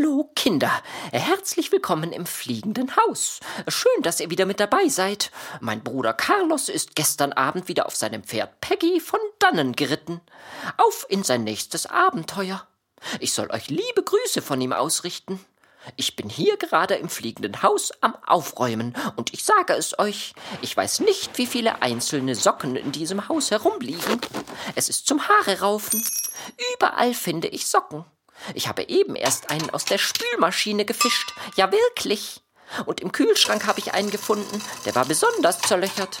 Hallo Kinder, herzlich willkommen im fliegenden Haus. Schön, dass ihr wieder mit dabei seid. Mein Bruder Carlos ist gestern Abend wieder auf seinem Pferd Peggy von dannen geritten. Auf in sein nächstes Abenteuer. Ich soll euch liebe Grüße von ihm ausrichten. Ich bin hier gerade im fliegenden Haus am Aufräumen und ich sage es euch, ich weiß nicht, wie viele einzelne Socken in diesem Haus herumliegen. Es ist zum Haare raufen. Überall finde ich Socken. Ich habe eben erst einen aus der Spülmaschine gefischt. Ja, wirklich. Und im Kühlschrank habe ich einen gefunden, der war besonders zerlöchert.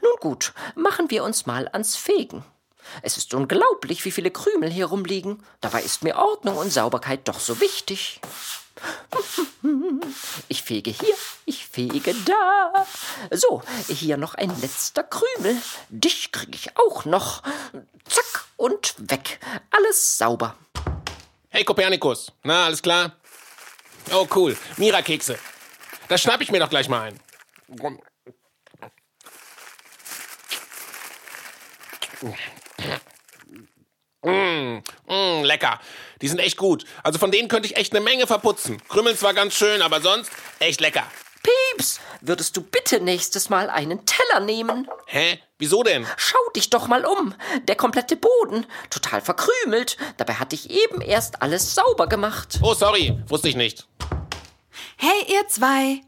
Nun gut, machen wir uns mal ans Fegen. Es ist unglaublich, wie viele Krümel hier rumliegen. Dabei ist mir Ordnung und Sauberkeit doch so wichtig. Ich fege hier, ich fege da. So, hier noch ein letzter Krümel. Dich kriege ich auch noch. Zack und weg. Alles sauber. Hey Kopernikus, na, alles klar? Oh, cool. Mira-Kekse. Das schnapp ich mir doch gleich mal ein. Mmh, mmh, lecker. Die sind echt gut. Also von denen könnte ich echt eine Menge verputzen. Krümmeln zwar ganz schön, aber sonst echt lecker. Pieps, würdest du bitte nächstes Mal einen Teller nehmen? Hä? Wieso denn? Schau dich doch mal um. Der komplette Boden. Total verkrümelt. Dabei hatte ich eben erst alles sauber gemacht. Oh, sorry. Wusste ich nicht. Hey, ihr zwei.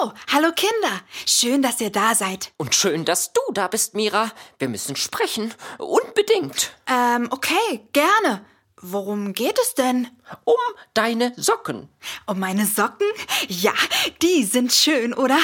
Oh, hallo Kinder. Schön, dass ihr da seid. Und schön, dass du da bist, Mira. Wir müssen sprechen. Unbedingt. Ähm, okay, gerne. Worum geht es denn? Um deine Socken. Um meine Socken? Ja, die sind schön, oder?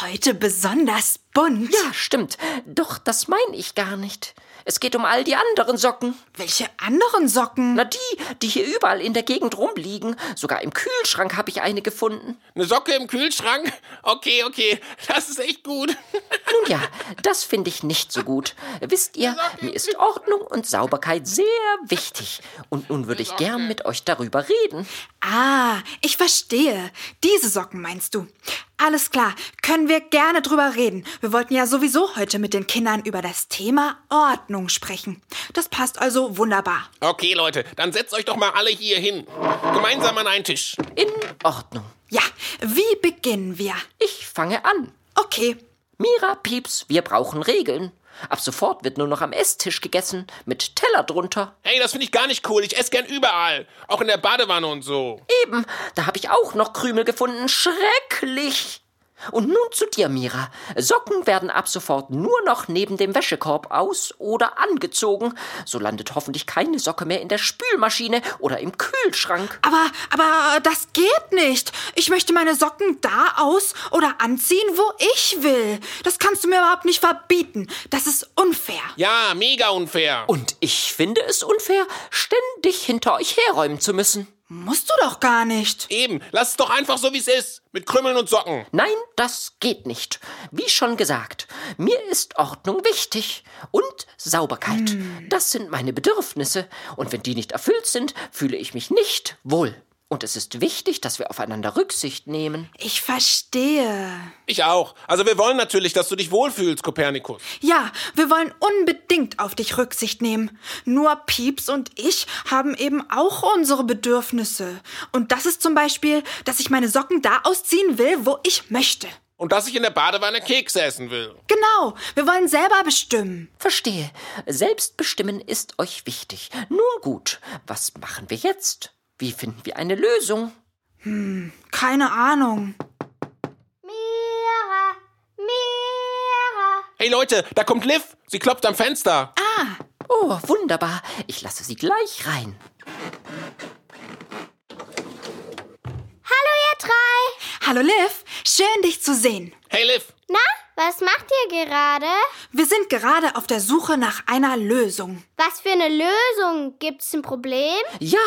Heute besonders bunt. Ja, stimmt. Doch das meine ich gar nicht. Es geht um all die anderen Socken. Welche anderen Socken? Na, die, die hier überall in der Gegend rumliegen. Sogar im Kühlschrank habe ich eine gefunden. Eine Socke im Kühlschrank? Okay, okay. Das ist echt gut. Nun ja, das finde ich nicht so gut. Wisst ihr, mir ist Ordnung und Sauberkeit sehr wichtig. Und nun würde ich gern mit euch darüber reden. Ah, ich verstehe. Diese Socken meinst du. Alles klar, können wir gerne drüber reden. Wir wollten ja sowieso heute mit den Kindern über das Thema Ordnung sprechen. Das passt also wunderbar. Okay, Leute, dann setzt euch doch mal alle hier hin. Gemeinsam an einen Tisch. In Ordnung. Ja, wie beginnen wir? Ich fange an. Okay. Mira, Pieps, wir brauchen Regeln. Ab sofort wird nur noch am Esstisch gegessen, mit Teller drunter. Hey, das finde ich gar nicht cool. Ich esse gern überall. Auch in der Badewanne und so. Eben, da habe ich auch noch Krümel gefunden. Schrecklich. Und nun zu dir, Mira. Socken werden ab sofort nur noch neben dem Wäschekorb aus oder angezogen. So landet hoffentlich keine Socke mehr in der Spülmaschine oder im Kühlschrank. Aber, aber das geht nicht. Ich möchte meine Socken da aus oder anziehen, wo ich will. Das kannst du mir überhaupt nicht verbieten. Das ist unfair. Ja, mega unfair. Und ich finde es unfair, ständig hinter euch herräumen zu müssen. Musst du doch gar nicht. Eben, lass es doch einfach so, wie es ist. Mit Krümmeln und Socken. Nein, das geht nicht. Wie schon gesagt, mir ist Ordnung wichtig und Sauberkeit. Das sind meine Bedürfnisse. Und wenn die nicht erfüllt sind, fühle ich mich nicht wohl. Und es ist wichtig, dass wir aufeinander Rücksicht nehmen. Ich verstehe. Ich auch. Also wir wollen natürlich, dass du dich wohlfühlst, Kopernikus. Ja, wir wollen unbedingt auf dich Rücksicht nehmen. Nur Pieps und ich haben eben auch unsere Bedürfnisse. Und das ist zum Beispiel, dass ich meine Socken da ausziehen will, wo ich möchte. Und dass ich in der Badewanne Kekse essen will. Genau, wir wollen selber bestimmen. Verstehe. Selbstbestimmen ist euch wichtig. Nun gut, was machen wir jetzt? Wie finden wir eine Lösung? Keine Ahnung. Mira, Mira. Hey Leute, da kommt Liv. Sie klopft am Fenster. Oh, wunderbar. Ich lasse sie gleich rein. Hallo, ihr drei. Hallo Liv, schön dich zu sehen. Hey Liv. Na, was macht ihr gerade? Wir sind gerade auf der Suche nach einer Lösung. Was für eine Lösung? Gibt's ein Problem? Ja,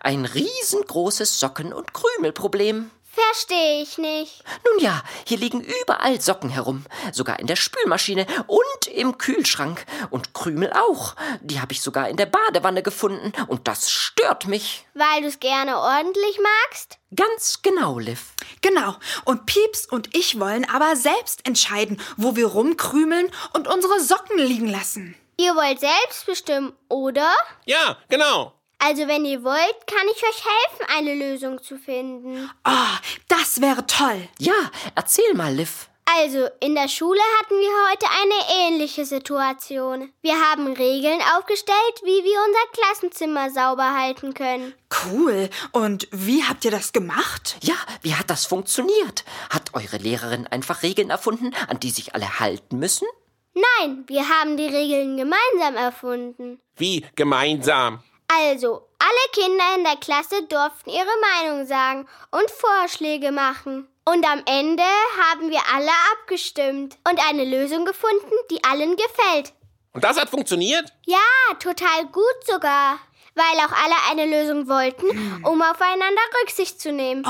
ein riesengroßes Socken- und Krümelproblem. Verstehe ich nicht. Nun ja, hier liegen überall Socken herum, sogar in der Spülmaschine und im Kühlschrank und Krümel auch. Die habe ich sogar in der Badewanne gefunden und das stört mich. Weil du es gerne ordentlich magst? Ganz genau, Liv. Genau. Und Pieps und ich wollen aber selbst entscheiden, wo wir rumkrümeln und unsere Socken liegen lassen. Ihr wollt selbst bestimmen, oder? Ja, genau. Also wenn ihr wollt, kann ich euch helfen, eine Lösung zu finden. Oh, das wäre toll. Ja, erzähl mal, Liv. Also, in der Schule hatten wir heute eine ähnliche Situation. Wir haben Regeln aufgestellt, wie wir unser Klassenzimmer sauber halten können. Cool. Und wie habt ihr das gemacht? Ja, wie hat das funktioniert? Hat eure Lehrerin einfach Regeln erfunden, an die sich alle halten müssen? Nein, wir haben die Regeln gemeinsam erfunden. Wie gemeinsam. Also, alle Kinder in der Klasse durften ihre Meinung sagen und Vorschläge machen. Und am Ende haben wir alle abgestimmt und eine Lösung gefunden, die allen gefällt. Und das hat funktioniert? Ja, total gut sogar. Weil auch alle eine Lösung wollten, um aufeinander Rücksicht zu nehmen.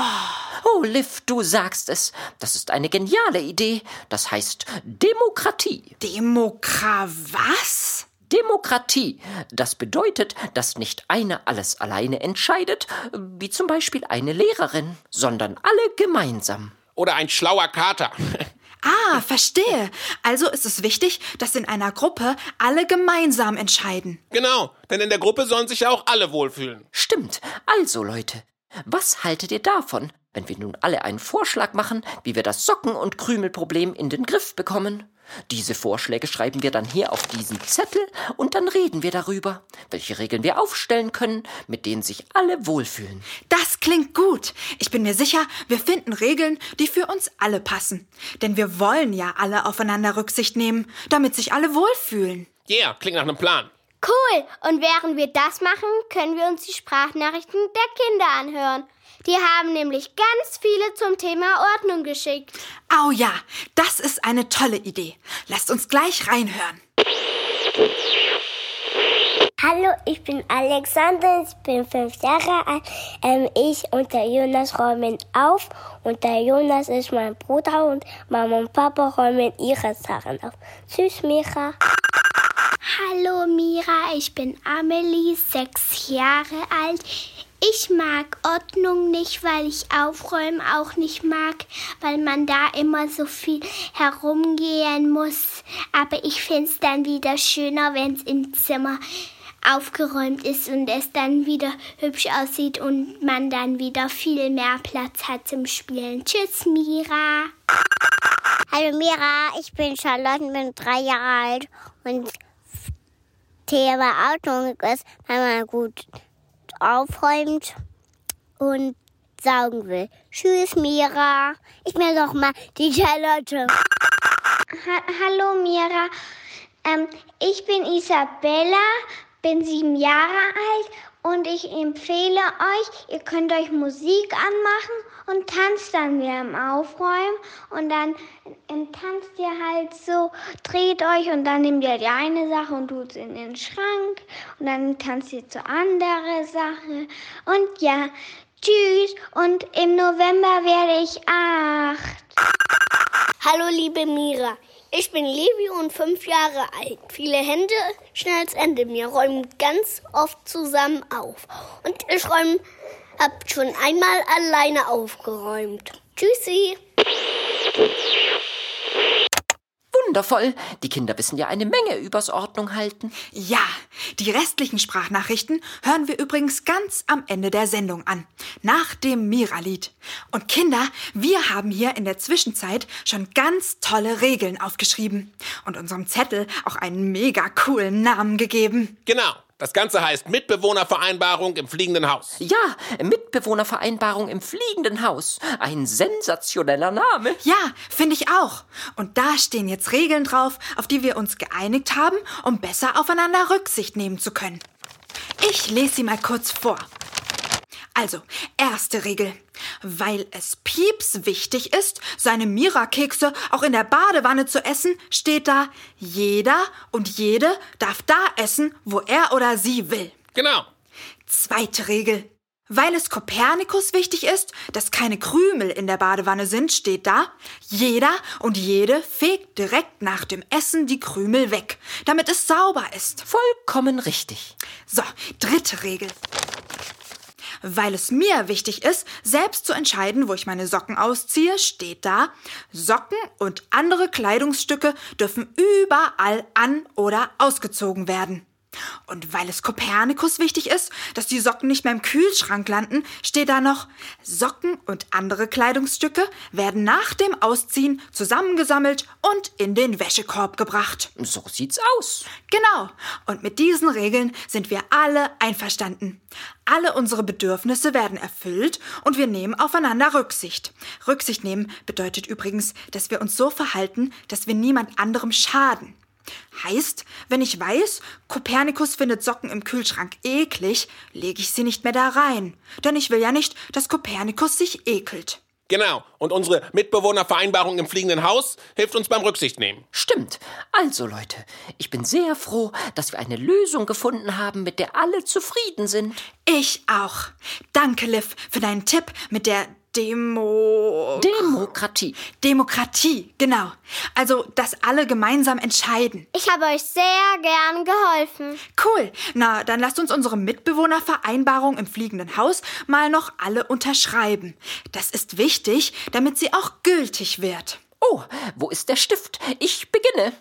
Oh, Liv, du sagst es. Das ist eine geniale Idee. Das heißt Demokratie. Demokra was? Demokratie. Das bedeutet, dass nicht eine alles alleine entscheidet, wie zum Beispiel eine Lehrerin, sondern alle gemeinsam. Oder ein schlauer Kater. Ah, verstehe. Also ist es wichtig, dass in einer Gruppe alle gemeinsam entscheiden. genau, denn in der Gruppe sollen sich ja auch alle wohlfühlen. Stimmt. Also, Leute, was haltet ihr davon, wenn wir nun alle einen Vorschlag machen, wie wir das Socken- und Krümelproblem in den Griff bekommen? Diese Vorschläge schreiben wir dann hier auf diesen Zettel und dann reden wir darüber, welche Regeln wir aufstellen können, mit denen sich alle wohlfühlen. Das klingt gut. Ich bin mir sicher, wir finden Regeln, die für uns alle passen. Denn wir wollen ja alle aufeinander Rücksicht nehmen, damit sich alle wohlfühlen. Yeah, klingt nach einem Plan. Cool. Und während wir das machen, können wir uns die Sprachnachrichten der Kinder anhören. Die haben nämlich ganz viele zum Thema Ordnung geschickt. Au ja, das ist eine tolle Idee. Lasst uns gleich reinhören. Hallo, ich bin Alexander, ich bin fünf Jahre alt. Ähm, ich und der Jonas räumen auf und der Jonas ist mein Bruder und Mama und Papa räumen ihre Sachen auf. Tschüss, Mira. Hallo Mira, ich bin Amelie, sechs Jahre alt. Ich mag Ordnung nicht, weil ich Aufräumen auch nicht mag, weil man da immer so viel herumgehen muss. Aber ich finde es dann wieder schöner, wenn es im Zimmer aufgeräumt ist und es dann wieder hübsch aussieht und man dann wieder viel mehr Platz hat zum Spielen. Tschüss, Mira. Hallo, Mira, ich bin Charlotte, bin drei Jahre alt und Thema Ordnung ist, wenn man gut aufräumt und saugen will. Tschüss, Mira. Ich bin doch mal die Charlotte. Ha Hallo Mira, ähm, ich bin Isabella, bin sieben Jahre alt und ich empfehle euch, ihr könnt euch Musik anmachen und tanzt dann beim Aufräumen und dann tanzt ihr halt so, dreht euch und dann nehmt ihr die eine Sache und tut sie in den Schrank und dann tanzt ihr zur anderen Sache und ja, tschüss und im November werde ich acht. Hallo, liebe Mira. Ich bin Levi und fünf Jahre alt. Viele Hände, schnell zu Ende. Wir räumen ganz oft zusammen auf. Und ich räume, hab schon einmal alleine aufgeräumt. Tschüssi. Wundervoll. Die Kinder wissen ja eine Menge übers Ordnung halten. Ja, die restlichen Sprachnachrichten hören wir übrigens ganz am Ende der Sendung an, nach dem Mira-Lied. Und Kinder, wir haben hier in der Zwischenzeit schon ganz tolle Regeln aufgeschrieben und unserem Zettel auch einen mega coolen Namen gegeben. Genau. Das Ganze heißt Mitbewohnervereinbarung im fliegenden Haus. Ja, Mitbewohnervereinbarung im fliegenden Haus. Ein sensationeller Name. Ja, finde ich auch. Und da stehen jetzt Regeln drauf, auf die wir uns geeinigt haben, um besser aufeinander Rücksicht nehmen zu können. Ich lese sie mal kurz vor. Also, erste Regel. Weil es Pieps wichtig ist, seine Mira-Kekse auch in der Badewanne zu essen, steht da, jeder und jede darf da essen, wo er oder sie will. Genau. Zweite Regel. Weil es Kopernikus wichtig ist, dass keine Krümel in der Badewanne sind, steht da, jeder und jede fegt direkt nach dem Essen die Krümel weg, damit es sauber ist. Vollkommen richtig. So, dritte Regel. Weil es mir wichtig ist, selbst zu entscheiden, wo ich meine Socken ausziehe, steht da, Socken und andere Kleidungsstücke dürfen überall an oder ausgezogen werden. Und weil es Kopernikus wichtig ist, dass die Socken nicht mehr im Kühlschrank landen, steht da noch, Socken und andere Kleidungsstücke werden nach dem Ausziehen zusammengesammelt und in den Wäschekorb gebracht. So sieht's aus. Genau. Und mit diesen Regeln sind wir alle einverstanden. Alle unsere Bedürfnisse werden erfüllt und wir nehmen aufeinander Rücksicht. Rücksicht nehmen bedeutet übrigens, dass wir uns so verhalten, dass wir niemand anderem schaden. Heißt, wenn ich weiß, Kopernikus findet Socken im Kühlschrank eklig, lege ich sie nicht mehr da rein. Denn ich will ja nicht, dass Kopernikus sich ekelt. Genau. Und unsere Mitbewohnervereinbarung im fliegenden Haus hilft uns beim Rücksicht nehmen. Stimmt. Also Leute, ich bin sehr froh, dass wir eine Lösung gefunden haben, mit der alle zufrieden sind. Ich auch. Danke, Liv, für deinen Tipp mit der Demo. Demokratie. Demokratie, genau. Also, dass alle gemeinsam entscheiden. Ich habe euch sehr gern geholfen. Cool. Na, dann lasst uns unsere Mitbewohnervereinbarung im fliegenden Haus mal noch alle unterschreiben. Das ist wichtig, damit sie auch gültig wird. Oh, wo ist der Stift? Ich beginne.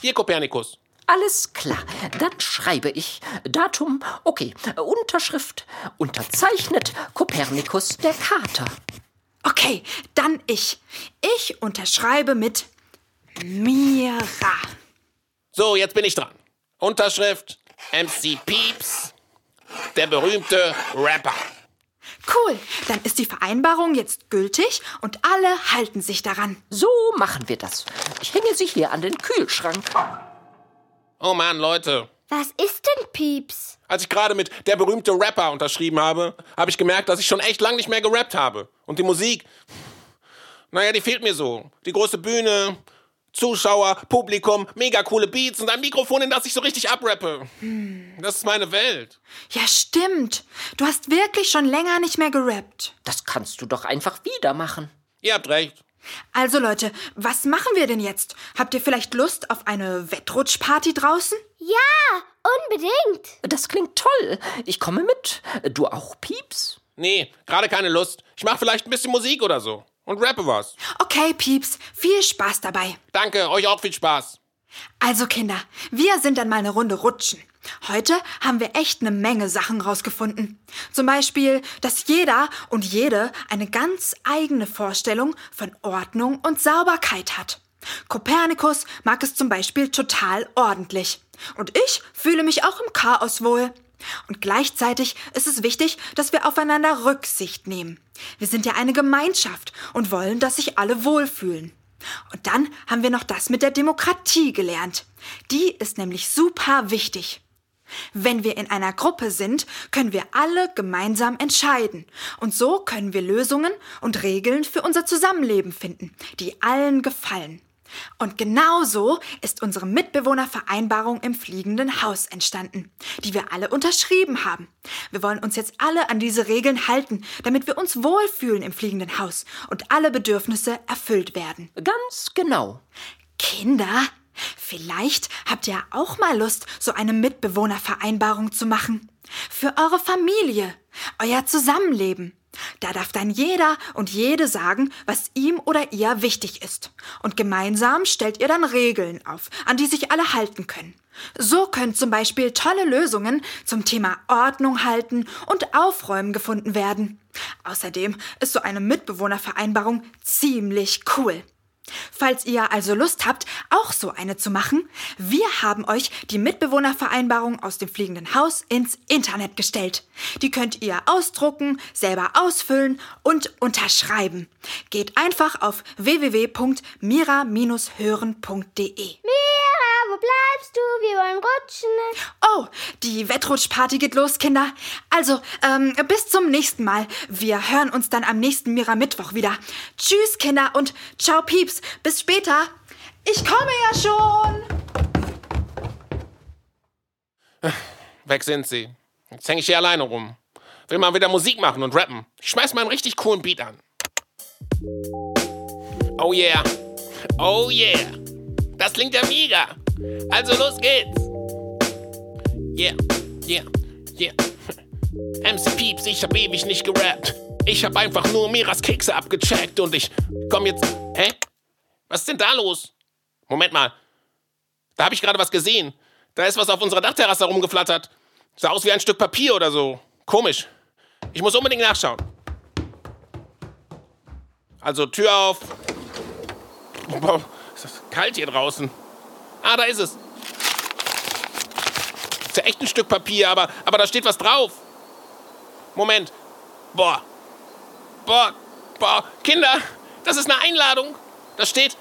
Hier, Kopernikus. Alles klar, dann schreibe ich Datum, okay, Unterschrift, unterzeichnet Kopernikus der Kater. Okay, dann ich. Ich unterschreibe mit Mira. So, jetzt bin ich dran. Unterschrift MC Pieps, der berühmte Rapper. Cool, dann ist die Vereinbarung jetzt gültig und alle halten sich daran. So machen wir das. Ich hänge sie hier an den Kühlschrank. Oh Mann, Leute. Was ist denn Pieps? Als ich gerade mit der berühmte Rapper unterschrieben habe, habe ich gemerkt, dass ich schon echt lang nicht mehr gerappt habe. Und die Musik, naja, die fehlt mir so. Die große Bühne, Zuschauer, Publikum, mega coole Beats und ein Mikrofon, in das ich so richtig abrappe. Das ist meine Welt. Ja, stimmt. Du hast wirklich schon länger nicht mehr gerappt. Das kannst du doch einfach wieder machen. Ihr habt recht. Also Leute, was machen wir denn jetzt? Habt ihr vielleicht Lust auf eine Wettrutschparty draußen? Ja, unbedingt. Das klingt toll. Ich komme mit. Du auch, Pieps? Nee, gerade keine Lust. Ich mache vielleicht ein bisschen Musik oder so. Und rappe was. Okay, Pieps, viel Spaß dabei. Danke, euch auch viel Spaß. Also Kinder, wir sind dann mal eine Runde rutschen. Heute haben wir echt eine Menge Sachen rausgefunden. Zum Beispiel, dass jeder und jede eine ganz eigene Vorstellung von Ordnung und Sauberkeit hat. Kopernikus mag es zum Beispiel total ordentlich. Und ich fühle mich auch im Chaos wohl. Und gleichzeitig ist es wichtig, dass wir aufeinander Rücksicht nehmen. Wir sind ja eine Gemeinschaft und wollen, dass sich alle wohlfühlen. Und dann haben wir noch das mit der Demokratie gelernt. Die ist nämlich super wichtig. Wenn wir in einer Gruppe sind, können wir alle gemeinsam entscheiden. Und so können wir Lösungen und Regeln für unser Zusammenleben finden, die allen gefallen. Und genauso ist unsere Mitbewohnervereinbarung im fliegenden Haus entstanden, die wir alle unterschrieben haben. Wir wollen uns jetzt alle an diese Regeln halten, damit wir uns wohlfühlen im fliegenden Haus und alle Bedürfnisse erfüllt werden. Ganz genau. Kinder, vielleicht habt ihr auch mal Lust, so eine Mitbewohnervereinbarung zu machen. Für eure Familie, euer Zusammenleben. Da darf dann jeder und jede sagen, was ihm oder ihr wichtig ist. Und gemeinsam stellt ihr dann Regeln auf, an die sich alle halten können. So können zum Beispiel tolle Lösungen zum Thema Ordnung halten und Aufräumen gefunden werden. Außerdem ist so eine Mitbewohnervereinbarung ziemlich cool. Falls ihr also Lust habt, auch so eine zu machen, wir haben euch die Mitbewohnervereinbarung aus dem fliegenden Haus ins Internet gestellt. Die könnt ihr ausdrucken, selber ausfüllen und unterschreiben. Geht einfach auf www.mira-hören.de. Mira, wo bleibst du? Wir wollen rutschen. Oh, die Wettrutschparty geht los, Kinder. Also, ähm, bis zum nächsten Mal. Wir hören uns dann am nächsten Mira-Mittwoch wieder. Tschüss, Kinder, und ciao, Pieps. Bis später. Ich komme ja schon. Weg sind sie. Jetzt hänge ich hier alleine rum. will mal wieder Musik machen und rappen. Ich schmeiß mal einen richtig coolen Beat an. Oh yeah. Oh yeah. Das klingt ja mega. Also los geht's. Yeah, yeah, yeah. MC Pieps, ich hab ewig nicht gerappt. Ich hab einfach nur Miras Kekse abgecheckt und ich komm jetzt. Hä? Was ist denn da los? Moment mal. Da habe ich gerade was gesehen. Da ist was auf unserer Dachterrasse rumgeflattert. Sah aus wie ein Stück Papier oder so. Komisch. Ich muss unbedingt nachschauen. Also Tür auf. Boah, ist das kalt hier draußen. Ah, da ist es. Ist ja echt ein Stück Papier, aber, aber da steht was drauf. Moment. Boah. Boah. Boah. Kinder, das ist eine Einladung. Da steht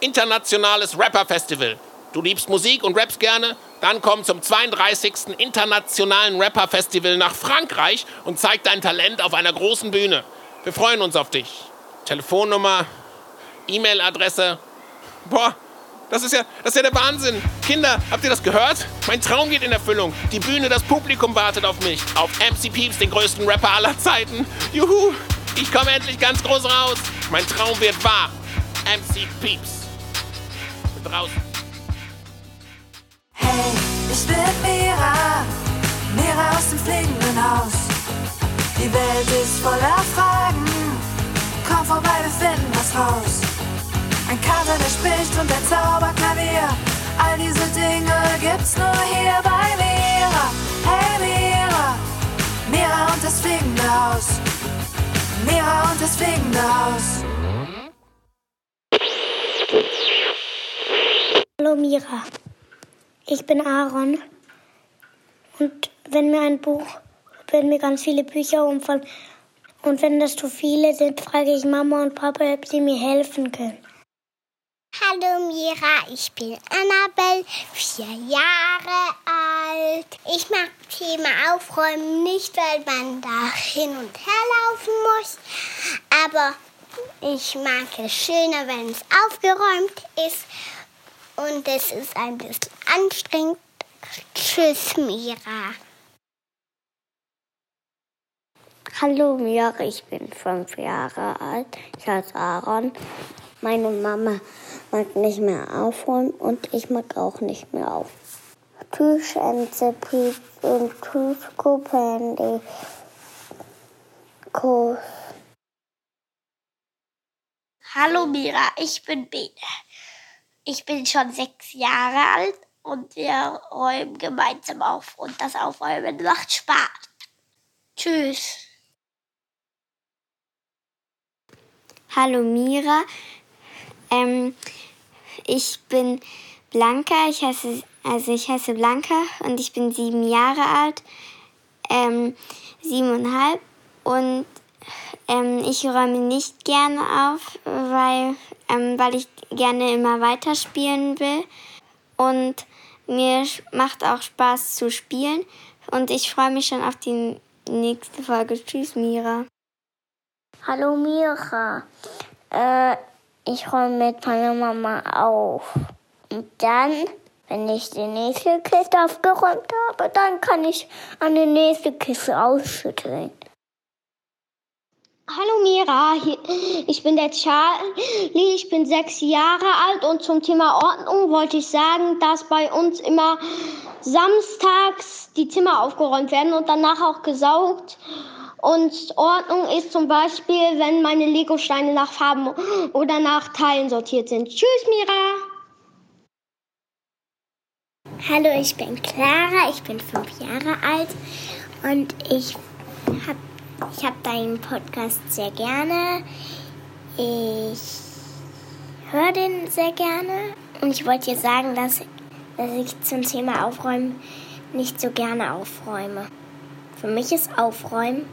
Internationales Rapper Festival. Du liebst Musik und rappst gerne? Dann komm zum 32. Internationalen Rapper Festival nach Frankreich und zeig dein Talent auf einer großen Bühne. Wir freuen uns auf dich. Telefonnummer, E-Mail-Adresse. Boah, das ist, ja, das ist ja der Wahnsinn. Kinder, habt ihr das gehört? Mein Traum geht in Erfüllung. Die Bühne, das Publikum wartet auf mich. Auf MC Peeps, den größten Rapper aller Zeiten. Juhu, ich komme endlich ganz groß raus. Mein Traum wird wahr. MC Peeps. Bin draußen. Hey, ich bin Mira, Mira aus dem fliegenden Haus. Die Welt ist voller Fragen, komm vorbei, wir finden was raus. Ein Kater, der spricht und der Zauberklavier, all diese Dinge gibt's nur hier bei Mira. Hey Mira, Mira und das fliegende Haus. Mira und das fliegende Haus. Hallo Mira, ich bin Aaron und wenn mir ein Buch, wenn mir ganz viele Bücher umfallen und wenn das zu viele sind, frage ich Mama und Papa, ob sie mir helfen können. Hallo Mira, ich bin Annabelle, vier Jahre alt. Ich mag Thema Aufräumen nicht, weil man da hin und her laufen muss, aber ich mag es schöner, wenn es aufgeräumt ist und es ist ein bisschen anstrengend. Tschüss, Mira. Hallo Mira, ich bin fünf Jahre alt. Ich heiße Aaron. Meine Mama mag nicht mehr aufräumen und ich mag auch nicht mehr auf. Tschüss, Enzepiep und tschüss, Kupendi. Kuss. Hallo Mira, ich bin Bene. Ich bin schon sechs Jahre alt und wir räumen gemeinsam auf und das Aufräumen macht Spaß. Tschüss. Hallo Mira, ähm, ich bin Blanca, ich heiße, also ich heiße Blanca und ich bin sieben Jahre alt, ähm, siebeneinhalb. Und ähm, ich räume nicht gerne auf, weil, ähm, weil ich gerne immer weiterspielen will. Und mir macht auch Spaß zu spielen. Und ich freue mich schon auf die nächste Folge. Tschüss, Mira. Hallo Mira, äh, ich räume mit meiner Mama auf. Und dann, wenn ich die nächste Kiste aufgeräumt habe, dann kann ich an die nächste Kiste ausschütteln. Hallo Mira, ich bin der Charlie, ich bin sechs Jahre alt und zum Thema Ordnung wollte ich sagen, dass bei uns immer samstags die Zimmer aufgeräumt werden und danach auch gesaugt. Und Ordnung ist zum Beispiel, wenn meine Legosteine nach Farben oder nach Teilen sortiert sind. Tschüss, Mira! Hallo, ich bin Clara, ich bin fünf Jahre alt und ich habe ich hab deinen Podcast sehr gerne. Ich höre den sehr gerne und ich wollte dir sagen, dass, dass ich zum Thema Aufräumen nicht so gerne aufräume. Für mich ist Aufräumen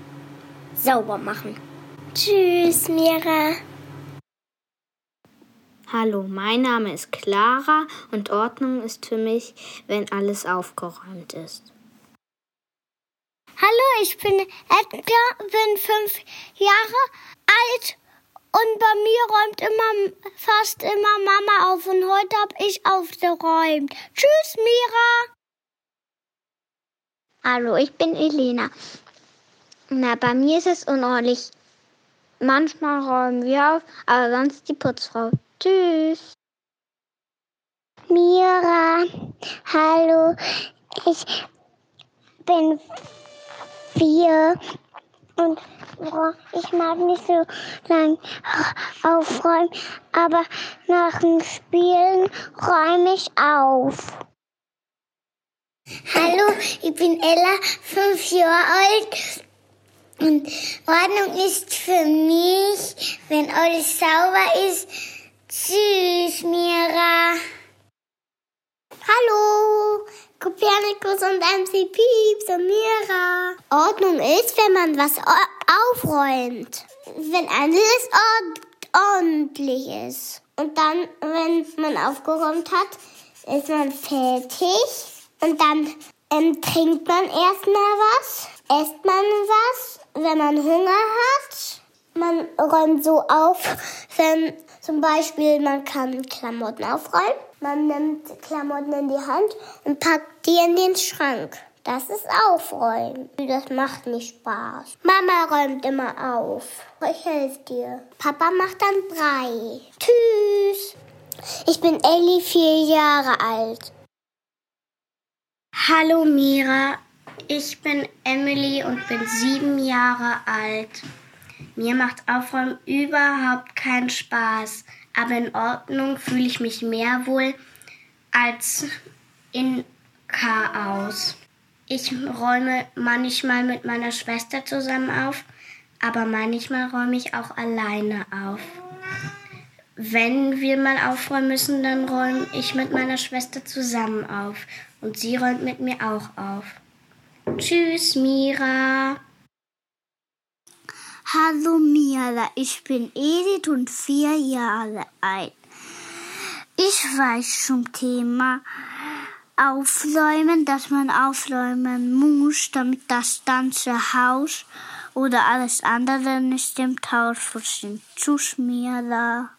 sauber machen. Tschüss, Mira. Hallo, mein Name ist Clara und Ordnung ist für mich, wenn alles aufgeräumt ist. Hallo, ich bin Edgar, bin fünf Jahre alt und bei mir räumt immer fast immer Mama auf und heute habe ich aufgeräumt. Tschüss, Mira. Hallo, ich bin Elena. Na, bei mir ist es unordentlich. Manchmal räumen wir auf, aber sonst die Putzfrau. Tschüss. Mira, hallo. Ich bin vier und ich mag nicht so lang aufräumen, aber nach dem Spielen räume ich auf. Hallo, ich bin Ella, fünf Jahre alt. Und Ordnung ist für mich, wenn alles sauber ist. Tschüss, Mira. Hallo, Kopernikus und MC Pieps und Mira. Ordnung ist, wenn man was aufräumt. Wenn alles ordentlich ist. Und dann, wenn man aufgeräumt hat, ist man fertig. Und dann ähm, trinkt man erstmal was, esst man was, wenn man Hunger hat. Man räumt so auf, wenn zum Beispiel man kann Klamotten aufräumen. Man nimmt Klamotten in die Hand und packt die in den Schrank. Das ist Aufräumen. Das macht mir Spaß. Mama räumt immer auf. Ich helfe dir. Papa macht dann Brei. Tschüss. Ich bin Elli, vier Jahre alt. Hallo Mira, ich bin Emily und bin sieben Jahre alt. Mir macht Aufräumen überhaupt keinen Spaß, aber in Ordnung fühle ich mich mehr wohl als in Chaos. Ich räume manchmal mit meiner Schwester zusammen auf, aber manchmal räume ich auch alleine auf. Wenn wir mal aufräumen müssen, dann räume ich mit meiner Schwester zusammen auf und sie räumt mit mir auch auf. Tschüss, Mira. Hallo Mira, ich bin Edith und vier Jahre alt. Ich weiß zum Thema Aufräumen, dass man aufräumen muss, damit das ganze Haus oder alles andere nicht im Haus sind. Tschüss, Mira.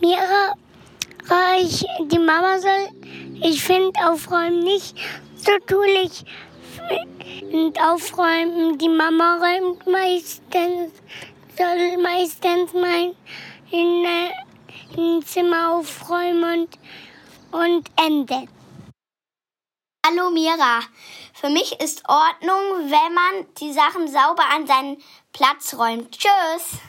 Mira, ich, die Mama soll, ich finde Aufräumen nicht so tulich. Und Aufräumen, die Mama räumt meistens, soll meistens mein in, äh, in Zimmer aufräumen und, und Ende. Hallo Mira. Für mich ist Ordnung, wenn man die Sachen sauber an seinen Platz räumt. Tschüss.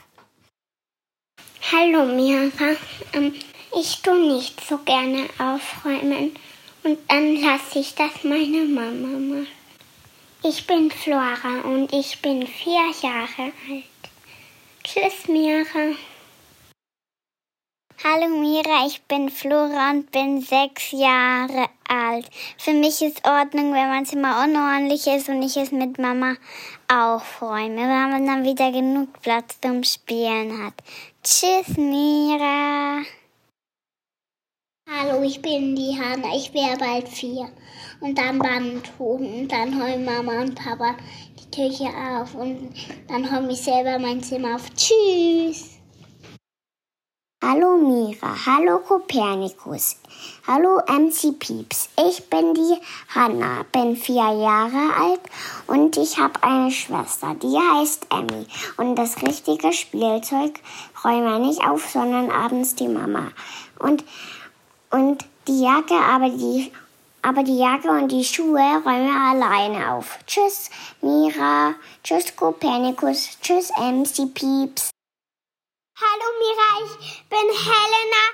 Hallo Mira. Ähm, ich tue nicht so gerne aufräumen und dann lasse ich das meine Mama machen. Ich bin Flora und ich bin vier Jahre alt. Tschüss, Mira. Hallo Mira, ich bin Flora und bin sechs Jahre alt. Für mich ist Ordnung, wenn man Zimmer unordentlich ist und ich es mit Mama aufräume, weil man dann wieder genug Platz zum Spielen hat. Tschüss, Mira. Hallo, ich bin die Hanna. Ich wäre bald vier. Und dann Band und dann räumen Mama und Papa die Küche auf und dann räume ich selber mein Zimmer auf. Tschüss. Hallo Mira, hallo Kopernikus, hallo MC Pieps. Ich bin die Hanna, bin vier Jahre alt und ich habe eine Schwester, die heißt Emmy. Und das richtige Spielzeug räume wir nicht auf, sondern abends die Mama. Und, und die Jacke, aber die, aber die Jacke und die Schuhe räumen wir alleine auf. Tschüss Mira, tschüss Kopernikus, tschüss MC Pieps. Hallo Mira, ich bin Helena,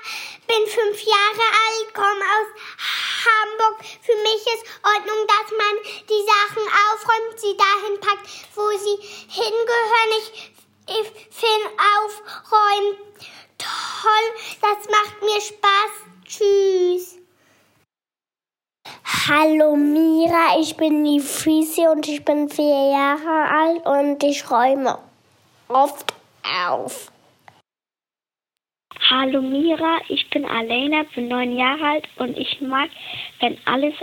bin fünf Jahre alt, komme aus Hamburg. Für mich ist Ordnung, dass man die Sachen aufräumt, sie dahin packt, wo sie hingehören. Ich, ich finde Aufräumen toll, das macht mir Spaß. Tschüss. Hallo Mira, ich bin die Friesi und ich bin vier Jahre alt und ich räume oft auf. Hallo Mira, ich bin Alena, bin neun Jahre alt und ich mag, wenn alles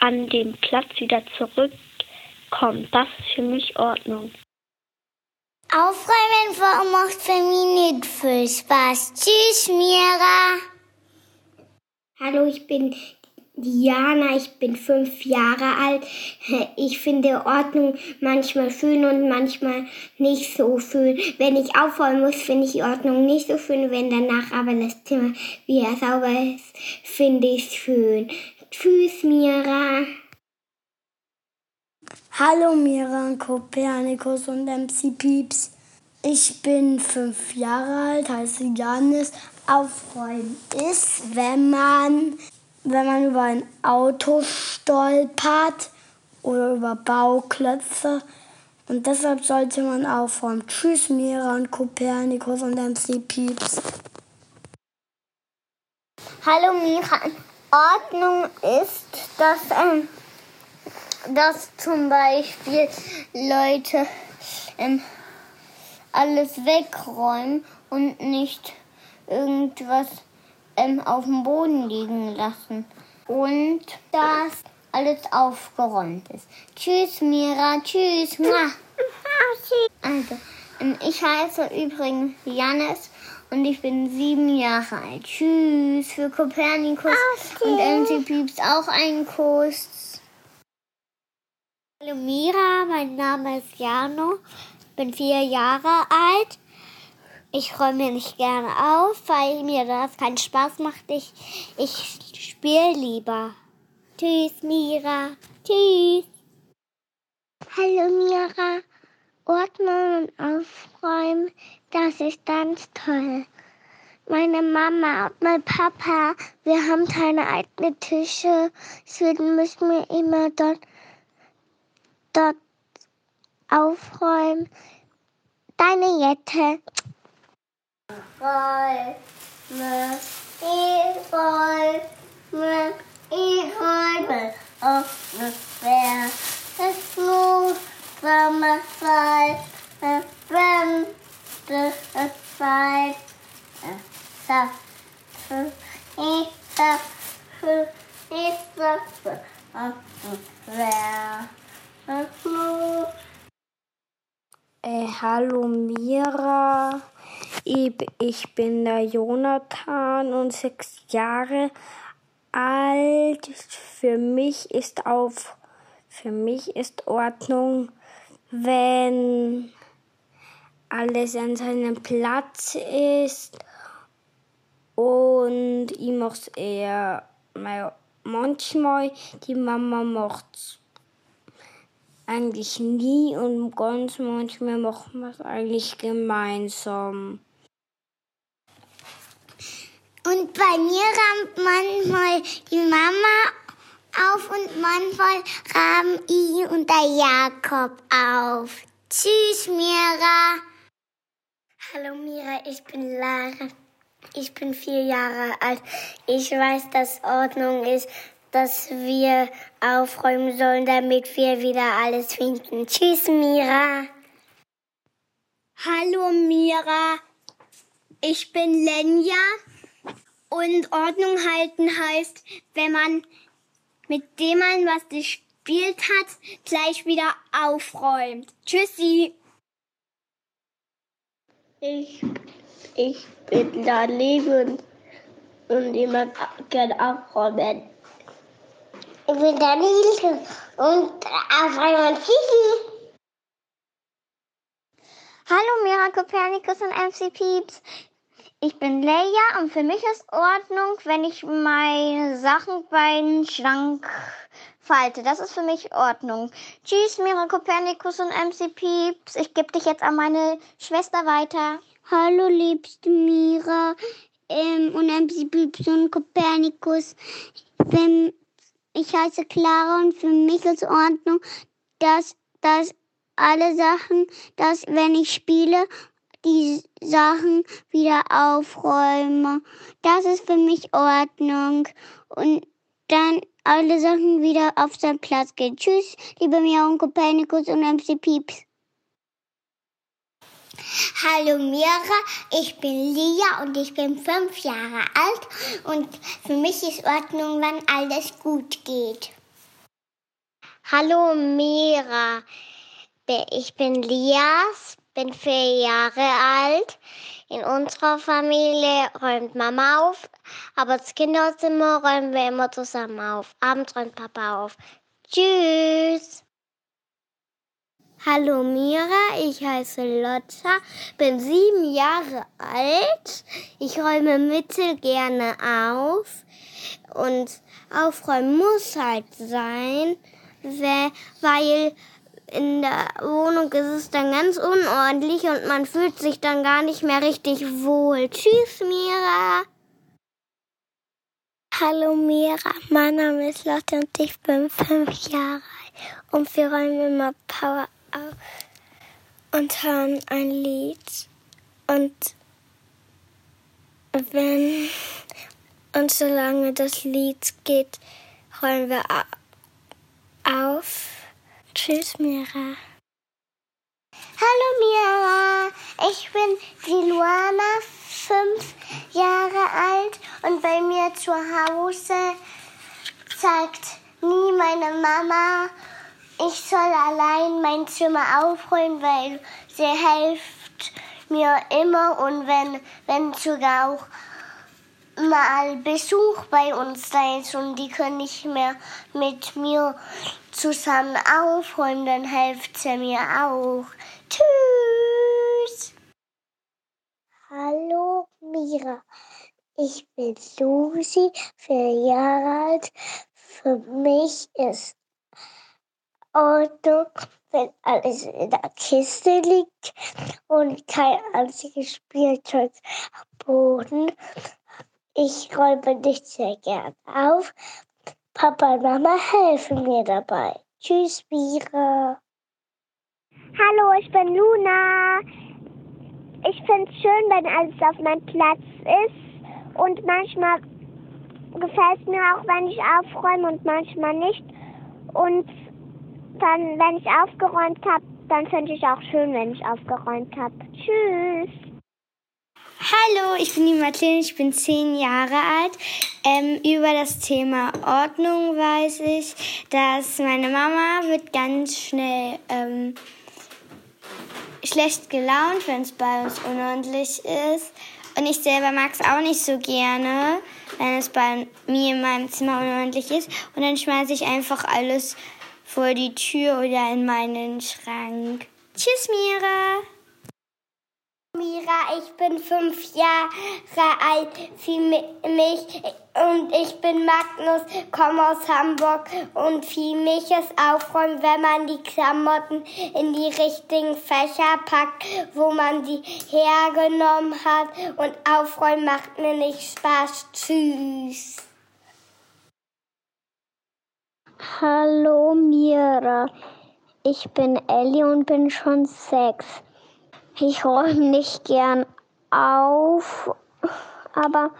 an den Platz wieder zurückkommt. Das ist für mich Ordnung. Aufräumen macht für mich nicht viel Spaß. Tschüss, Mira. Hallo, ich bin Diana, ich bin fünf Jahre alt. Ich finde Ordnung manchmal schön und manchmal nicht so schön. Wenn ich aufräumen muss, finde ich Ordnung nicht so schön. Wenn danach aber das Zimmer wieder sauber ist, finde ich es schön. Tschüss, Mira. Hallo Mira, Kopernikus und MC Pieps. Ich bin fünf Jahre alt, heiße Janis. Aufräumen ist, wenn man wenn man über ein Auto stolpert oder über Bauklötze. Und deshalb sollte man aufräumen. Tschüss, Mira und Kopernikus und MC Pieps. Hallo Mira. Ordnung ist, dass, ähm, dass zum Beispiel Leute ähm, alles wegräumen und nicht irgendwas ähm, auf dem Boden liegen lassen. Und dass alles aufgeräumt ist. Tschüss, Mira. Tschüss. Also, ähm, ich heiße übrigens Janis und ich bin sieben Jahre alt. Tschüss für Kopernikus und MC Pieps auch einen Kuss. Hallo Mira, mein Name ist Jano, bin vier Jahre alt ich räume nicht gerne auf, weil mir das keinen Spaß macht. Ich, ich spiele lieber. Tschüss, Mira. Tschüss. Hallo, Mira. Ordnen und aufräumen, das ist ganz toll. Meine Mama und mein Papa, wir haben keine eigenen Tische, deswegen müssen wir immer dort, dort aufräumen. Deine Jette. Räume, ich räume, ich räume, ungefähr. Es muss, wenn man Zeit, wenn es Zeit, das, ich das, ich das, ungefähr. Es muss. Äh, hallo Mira. Ich bin der Jonathan und sechs Jahre alt. Für mich ist auf, für mich ist Ordnung, wenn alles an seinem Platz ist und ich mache eher manchmal, die Mama macht's eigentlich nie und ganz manchmal machen wir es eigentlich gemeinsam. Und bei mir rammt manchmal die Mama auf und manchmal rahmen ich und der Jakob auf. Tschüss, Mira. Hallo Mira, ich bin Lara. Ich bin vier Jahre alt. Ich weiß, dass Ordnung ist, dass wir aufräumen sollen, damit wir wieder alles finden. Tschüss, Mira. Hallo, Mira. Ich bin Lenja. Und Ordnung halten heißt, wenn man mit dem man was gespielt hat, gleich wieder aufräumt. Tschüssi. Ich, ich bin daneben und jemand kann aufräumen. Ich bin Daniel und aufräumen. Tschüssi. Hallo Mira Kopernikus und MC Pieps. Ich bin Leia und für mich ist Ordnung, wenn ich meine Sachen beim Schrank falte. Das ist für mich Ordnung. Tschüss, Mira Kopernikus und MC Pieps. Ich gebe dich jetzt an meine Schwester weiter. Hallo, liebste Mira ähm, und MC Pieps und Kopernikus. Wenn, ich heiße Clara und für mich ist Ordnung, dass, dass alle Sachen, dass wenn ich spiele die Sachen wieder aufräume. Das ist für mich Ordnung. Und dann alle Sachen wieder auf seinen Platz gehen. Tschüss, liebe Mia und Kopernikus und MC Pieps. Hallo Mira, ich bin Lia und ich bin fünf Jahre alt und für mich ist Ordnung, wenn alles gut geht. Hallo Mira, ich bin Lias, bin vier Jahre alt. In unserer Familie räumt Mama auf, aber das Kinderzimmer räumen wir immer zusammen auf. Abends räumt Papa auf. Tschüss. Hallo Mira, ich heiße Lotta, bin sieben Jahre alt. Ich räume mittel gerne auf und aufräumen muss halt sein, weil in der Wohnung ist es dann ganz unordentlich und man fühlt sich dann gar nicht mehr richtig wohl. Tschüss, Mira. Hallo Mira, mein Name ist Lotte und ich bin fünf Jahre alt und wir räumen immer Power und hören ein Lied und wenn und solange das Lied geht, räumen wir auf. Tschüss, Mira. Hallo Mira, ich bin die Luana, fünf Jahre alt und bei mir zu Hause sagt nie meine Mama, ich soll allein mein Zimmer aufräumen, weil sie hilft mir immer und wenn, wenn sogar auch mal Besuch bei uns da ist und die können nicht mehr mit mir zusammen aufräumen, dann hilft sie mir auch. Tschüss! Hallo Mira, ich bin Susi, vier Jahre alt. Für mich ist Ordnung, wenn alles in der Kiste liegt und kein einziges Spielzeug am Boden. Ich räume nicht sehr gern auf. Papa und Mama helfen mir dabei. Tschüss, Mira. Hallo, ich bin Luna. Ich finde es schön, wenn alles auf meinem Platz ist. Und manchmal gefällt es mir auch, wenn ich aufräume und manchmal nicht. Und dann, wenn ich aufgeräumt habe, dann finde ich auch schön, wenn ich aufgeräumt habe. Tschüss. Hallo, ich bin die Marlene, ich bin zehn Jahre alt. Ähm, über das Thema Ordnung weiß ich, dass meine Mama wird ganz schnell ähm, schlecht gelaunt, wenn es bei uns unordentlich ist. Und ich selber mag es auch nicht so gerne, wenn es bei mir in meinem Zimmer unordentlich ist. Und dann schmeiße ich einfach alles vor die Tür oder in meinen Schrank. Tschüss, Mira. Mira, ich bin fünf Jahre alt, für mich und ich bin Magnus, komme aus Hamburg und für mich ist Aufräumen, wenn man die Klamotten in die richtigen Fächer packt, wo man sie hergenommen hat und Aufräumen macht mir nicht Spaß. Tschüss. Hallo Mira, ich bin Ellie und bin schon sechs. Ich räume nicht gern auf, aber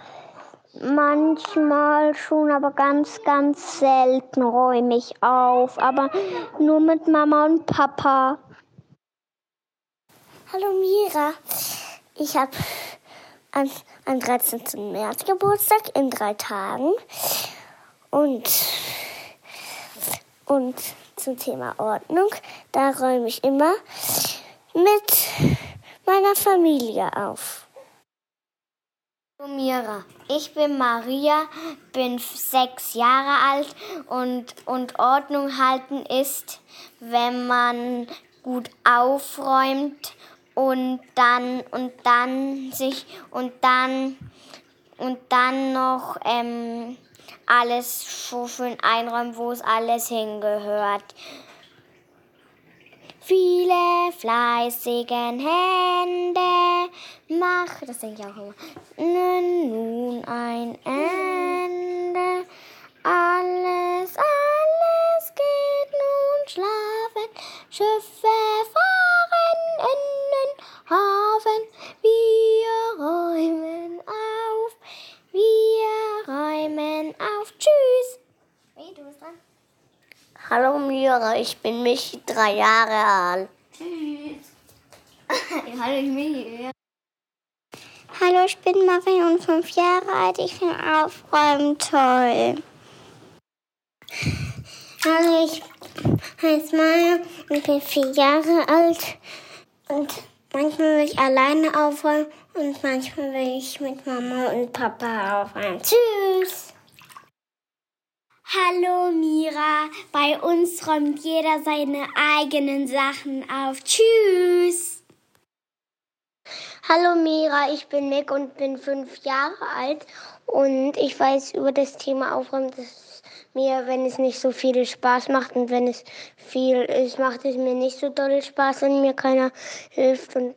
manchmal schon, aber ganz, ganz selten räume ich auf, aber nur mit Mama und Papa. Hallo Mira, ich habe am, am 13. März Geburtstag in drei Tagen und, und zum Thema Ordnung, da räume ich immer mit meiner Familie auf. Mira, ich bin Maria, bin sechs Jahre alt und, und Ordnung halten ist, wenn man gut aufräumt und dann und dann sich und dann und dann noch ähm, alles schön einräumen, wo es alles hingehört. Viele fleißigen Hände macht, das denke ich auch immer, nun ein Ende. Alles, alles geht nun schlafen, Schiffe fahren in den Hafen, tschüss. Hey, du bist dran. Hallo Mira, ich bin Michi, drei Jahre alt. Tschüss. Hallo, ich bin Michi. Hallo, ich bin Marie und fünf Jahre alt. Ich finde Aufräumen toll. Hallo, ich heiße Maya und bin vier Jahre alt und Manchmal will ich alleine aufräumen und manchmal will ich mit Mama und Papa aufräumen. Tschüss! Hallo Mira, bei uns räumt jeder seine eigenen Sachen auf. Tschüss! Hallo Mira, ich bin Nick und bin fünf Jahre alt und ich weiß über das Thema Aufräumen, dass mir, wenn es nicht so viel Spaß macht und wenn es viel ist, macht es mir nicht so doll Spaß, wenn mir keiner hilft und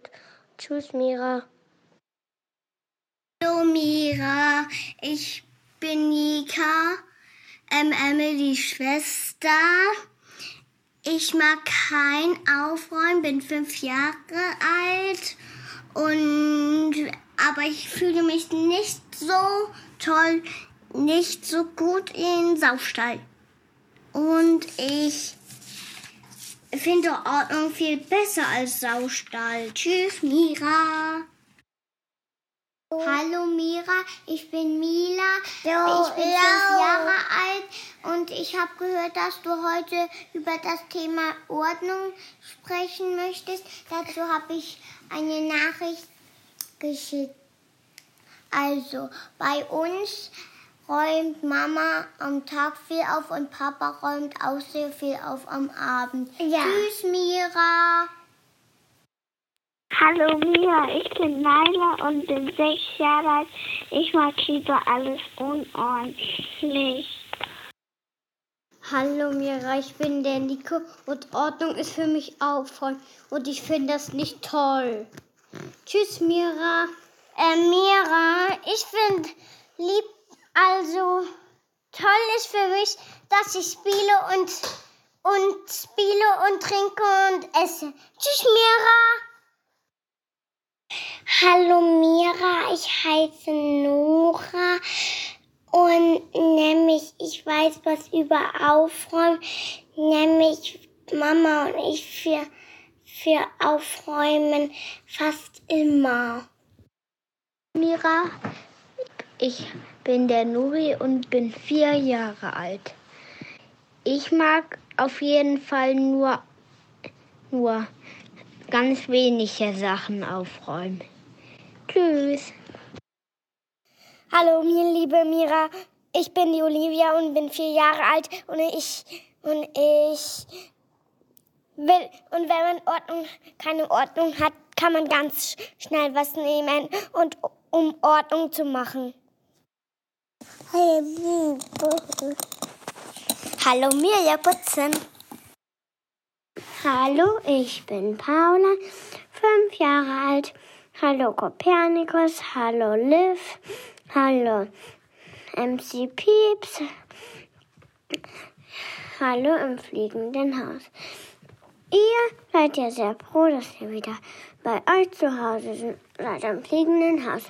tschüss Mira. Hallo Mira, ich bin Nika, ähm, Emily Schwester. Ich mag kein Aufräumen, bin fünf Jahre alt und aber ich fühle mich nicht so toll, nicht so gut in Saustall. Und ich finde Ordnung viel besser als Saustall. Tschüss, Mira. Hallo Mira, ich bin Mila. ich bin fünf Jahre alt und ich habe gehört, dass du heute über das Thema Ordnung sprechen möchtest. Dazu habe ich eine Nachricht geschickt. Also, bei uns räumt Mama am Tag viel auf und Papa räumt auch sehr viel auf am Abend. Ja. Tschüss, Mira. Hallo Mia, ich bin Naila und bin sechs Jahre alt. Ich mag lieber alles unordentlich. Hallo Mira, ich bin der Nico und Ordnung ist für mich Aufräumen und ich finde das nicht toll. Tschüss Mira. Äh, Mira, ich finde lieb, also toll ist für mich, dass ich spiele und, und spiele und trinke und esse. Tschüss Mira. Hallo Mira, ich heiße Nora und nämlich ich weiß was über Aufräumen, nämlich Mama und ich für, für Aufräumen fast immer. Mira, ich bin der Nuri und bin vier Jahre alt. Ich mag auf jeden Fall nur, nur ganz wenige Sachen aufräumen. Tschüss. Hallo, mir liebe Mira. Ich bin die Olivia und bin vier Jahre alt und ich und ich will und wenn man Ordnung keine Ordnung hat, kann man ganz schnell was nehmen und um Ordnung zu machen. Hallo Mirja Putzen. Hallo, ich bin Paula, fünf Jahre alt. Hallo Kopernikus, hallo Liv, hallo MC Pieps, hallo im fliegenden Haus. Ihr seid ja sehr froh, dass ihr wieder bei euch zu Hause seid am fliegenden Haus.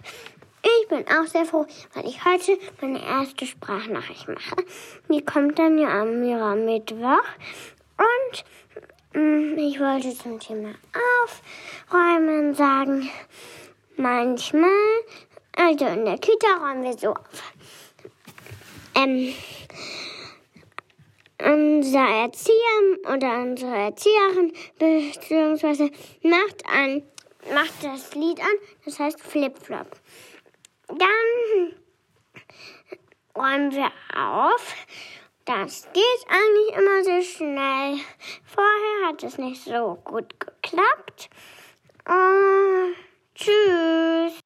Ich bin auch sehr froh, weil ich heute meine erste Sprachnachricht mache. Die kommt dann ja am Mittwoch. Und ich wollte zum Thema Aufräumen sagen, manchmal, also in der Kita räumen wir so auf. Ähm, unser Erzieher oder unsere Erzieherin beziehungsweise macht ein macht das Lied an, das heißt Flip-Flop. Dann räumen wir auf. Das geht eigentlich immer sehr schnell. Vorher hat es nicht so gut geklappt. Uh, tschüss.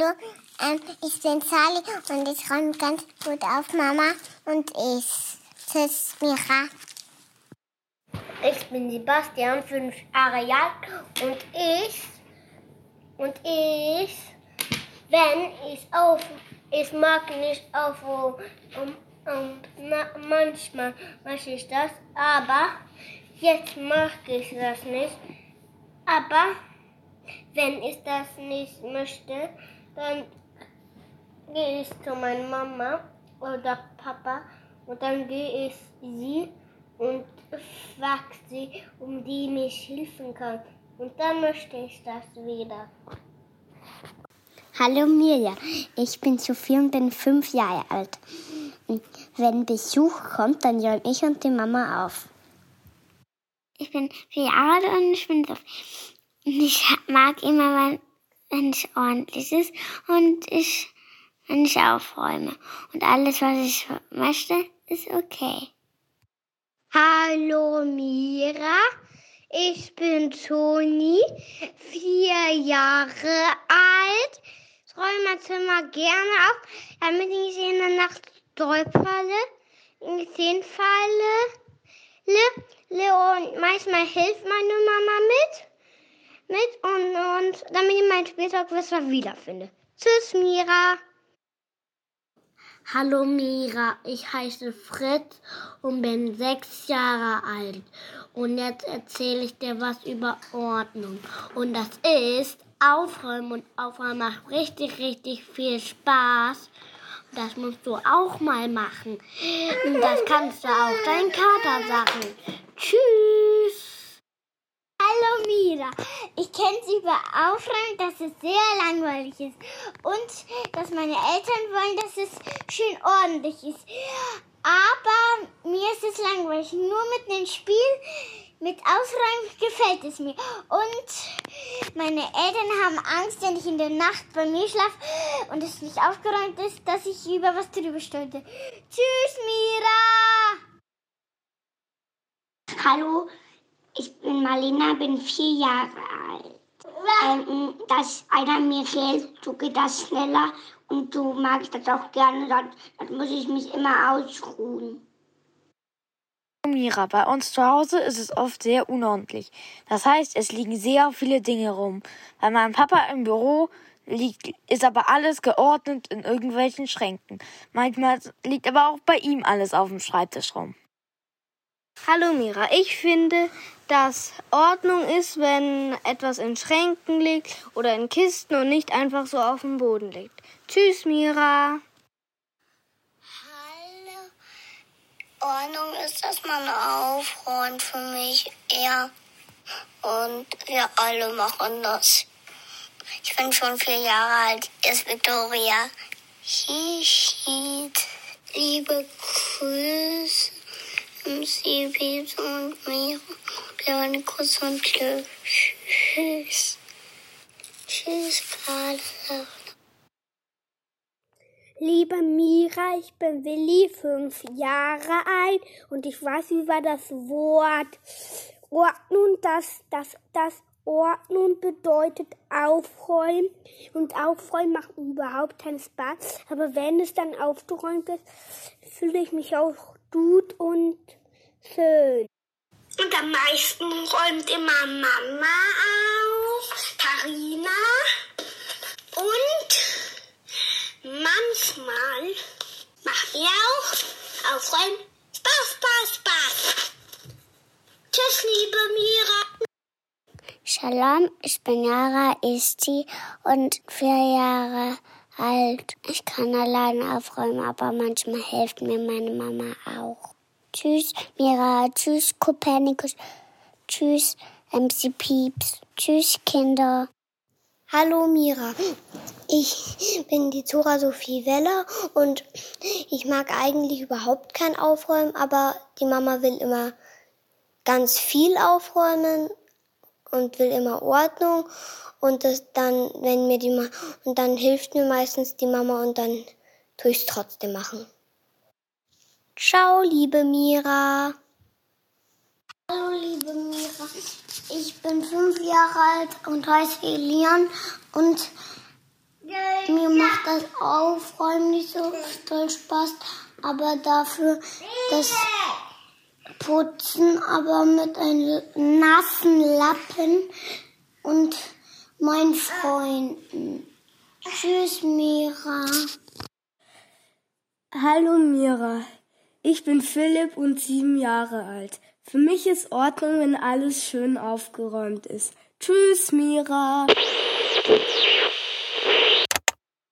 Hallo, ähm, ich bin Sally und ich räume ganz gut auf, Mama und ich. Tschüss, Mira. Ich bin Sebastian, fünf Jahre alt und ich und ich, wenn ich auf, ich mag nicht auf, um, und na, manchmal mache ich das, aber jetzt mache ich das nicht. Aber wenn ich das nicht möchte, dann gehe ich zu meiner Mama oder Papa und dann gehe ich sie und frage sie, um die mich helfen kann. Und dann möchte ich das wieder. Hallo Mirja, ich bin Sophie und bin fünf Jahre alt. Wenn Besuch kommt, dann räume ich und die Mama auf. Ich bin vier Jahre alt und ich bin Sophie. Ich mag immer, wenn, wenn es ordentlich ist und ich, wenn ich aufräume. Und alles, was ich möchte, ist okay. Hallo Mira, ich bin Toni, vier Jahre alt. Ich räume mein Zimmer gerne auf, damit ich in der Nacht stolpere, hinfalle. Und manchmal hilft meine Mama mit, mit und, und damit ich mein Spielzeugwisser wiederfinde. Tschüss, Mira. Hallo Mira, ich heiße Fritz und bin sechs Jahre alt. Und jetzt erzähle ich dir was über Ordnung. Und das ist Aufräumen und Aufräumen macht richtig, richtig viel Spaß. Das musst du auch mal machen. Und das kannst du auch deinen Kater sagen. Tschüss. Hallo Mira, ich kenne Sie über Aufräumen, dass es sehr langweilig ist und dass meine Eltern wollen, dass es schön ordentlich ist. Aber mir ist es langweilig. Nur mit dem Spiel, mit Ausräumen gefällt es mir. Und meine Eltern haben Angst, wenn ich in der Nacht bei mir schlafe und es nicht aufgeräumt ist, dass ich über was drüber stolze. Tschüss, Mira! Hallo, ich bin Marlena, bin vier Jahre alt. Ähm, dass einer mir hilft, so geht das schneller und du magst das auch gerne, dann, dann muss ich mich immer ausruhen. Mira, bei uns zu Hause ist es oft sehr unordentlich. Das heißt, es liegen sehr viele Dinge rum. Bei meinem Papa im Büro liegt, ist aber alles geordnet in irgendwelchen Schränken. Manchmal liegt aber auch bei ihm alles auf dem Schreibtisch rum. Hallo Mira, ich finde, dass Ordnung ist, wenn etwas in Schränken liegt oder in Kisten und nicht einfach so auf dem Boden liegt. Tschüss Mira. Ordnung ist, dass man aufräumt für mich eher. Und wir alle machen das. Ich bin schon vier Jahre alt. Ist Victoria. Hischit. Liebe Grüße. Sie und mir. Kleine Kuss und Glück. Tschüss. Tschüss, Carla. Liebe Mira, ich bin Willi, fünf Jahre alt und ich weiß über das Wort Ordnung, dass das, das Ordnung bedeutet aufräumen und aufräumen macht überhaupt keinen Spaß. Aber wenn es dann aufgeräumt ist, fühle ich mich auch gut und schön. Und am meisten räumt immer Mama auf, Karina und manchmal macht ihr auch aufräumen Spaß, Spaß, Spaß. Tschüss, liebe Mira. Shalom, ich bin Yara Isti und vier Jahre alt. Ich kann allein aufräumen, aber manchmal hilft mir meine Mama auch. Tschüss, Mira. Tschüss, Kopernikus. Tschüss, MC Pieps. Tschüss, Kinder. Hallo Mira, ich bin die Zora Sophie Weller und ich mag eigentlich überhaupt kein Aufräumen, aber die Mama will immer ganz viel aufräumen und will immer Ordnung und das dann, wenn mir die Ma und dann hilft mir meistens die Mama und dann tue ich es trotzdem machen. Ciao, liebe Mira. Hallo, liebe Mira. Ich bin fünf Jahre alt und heiße Elian und mir macht das Aufräumen nicht so doll Spaß, aber dafür das Putzen, aber mit einem nassen Lappen und meinen Freunden. Tschüss, Mira. Hallo Mira, ich bin Philipp und sieben Jahre alt. Für mich ist Ordnung, wenn alles schön aufgeräumt ist. Tschüss, Mira.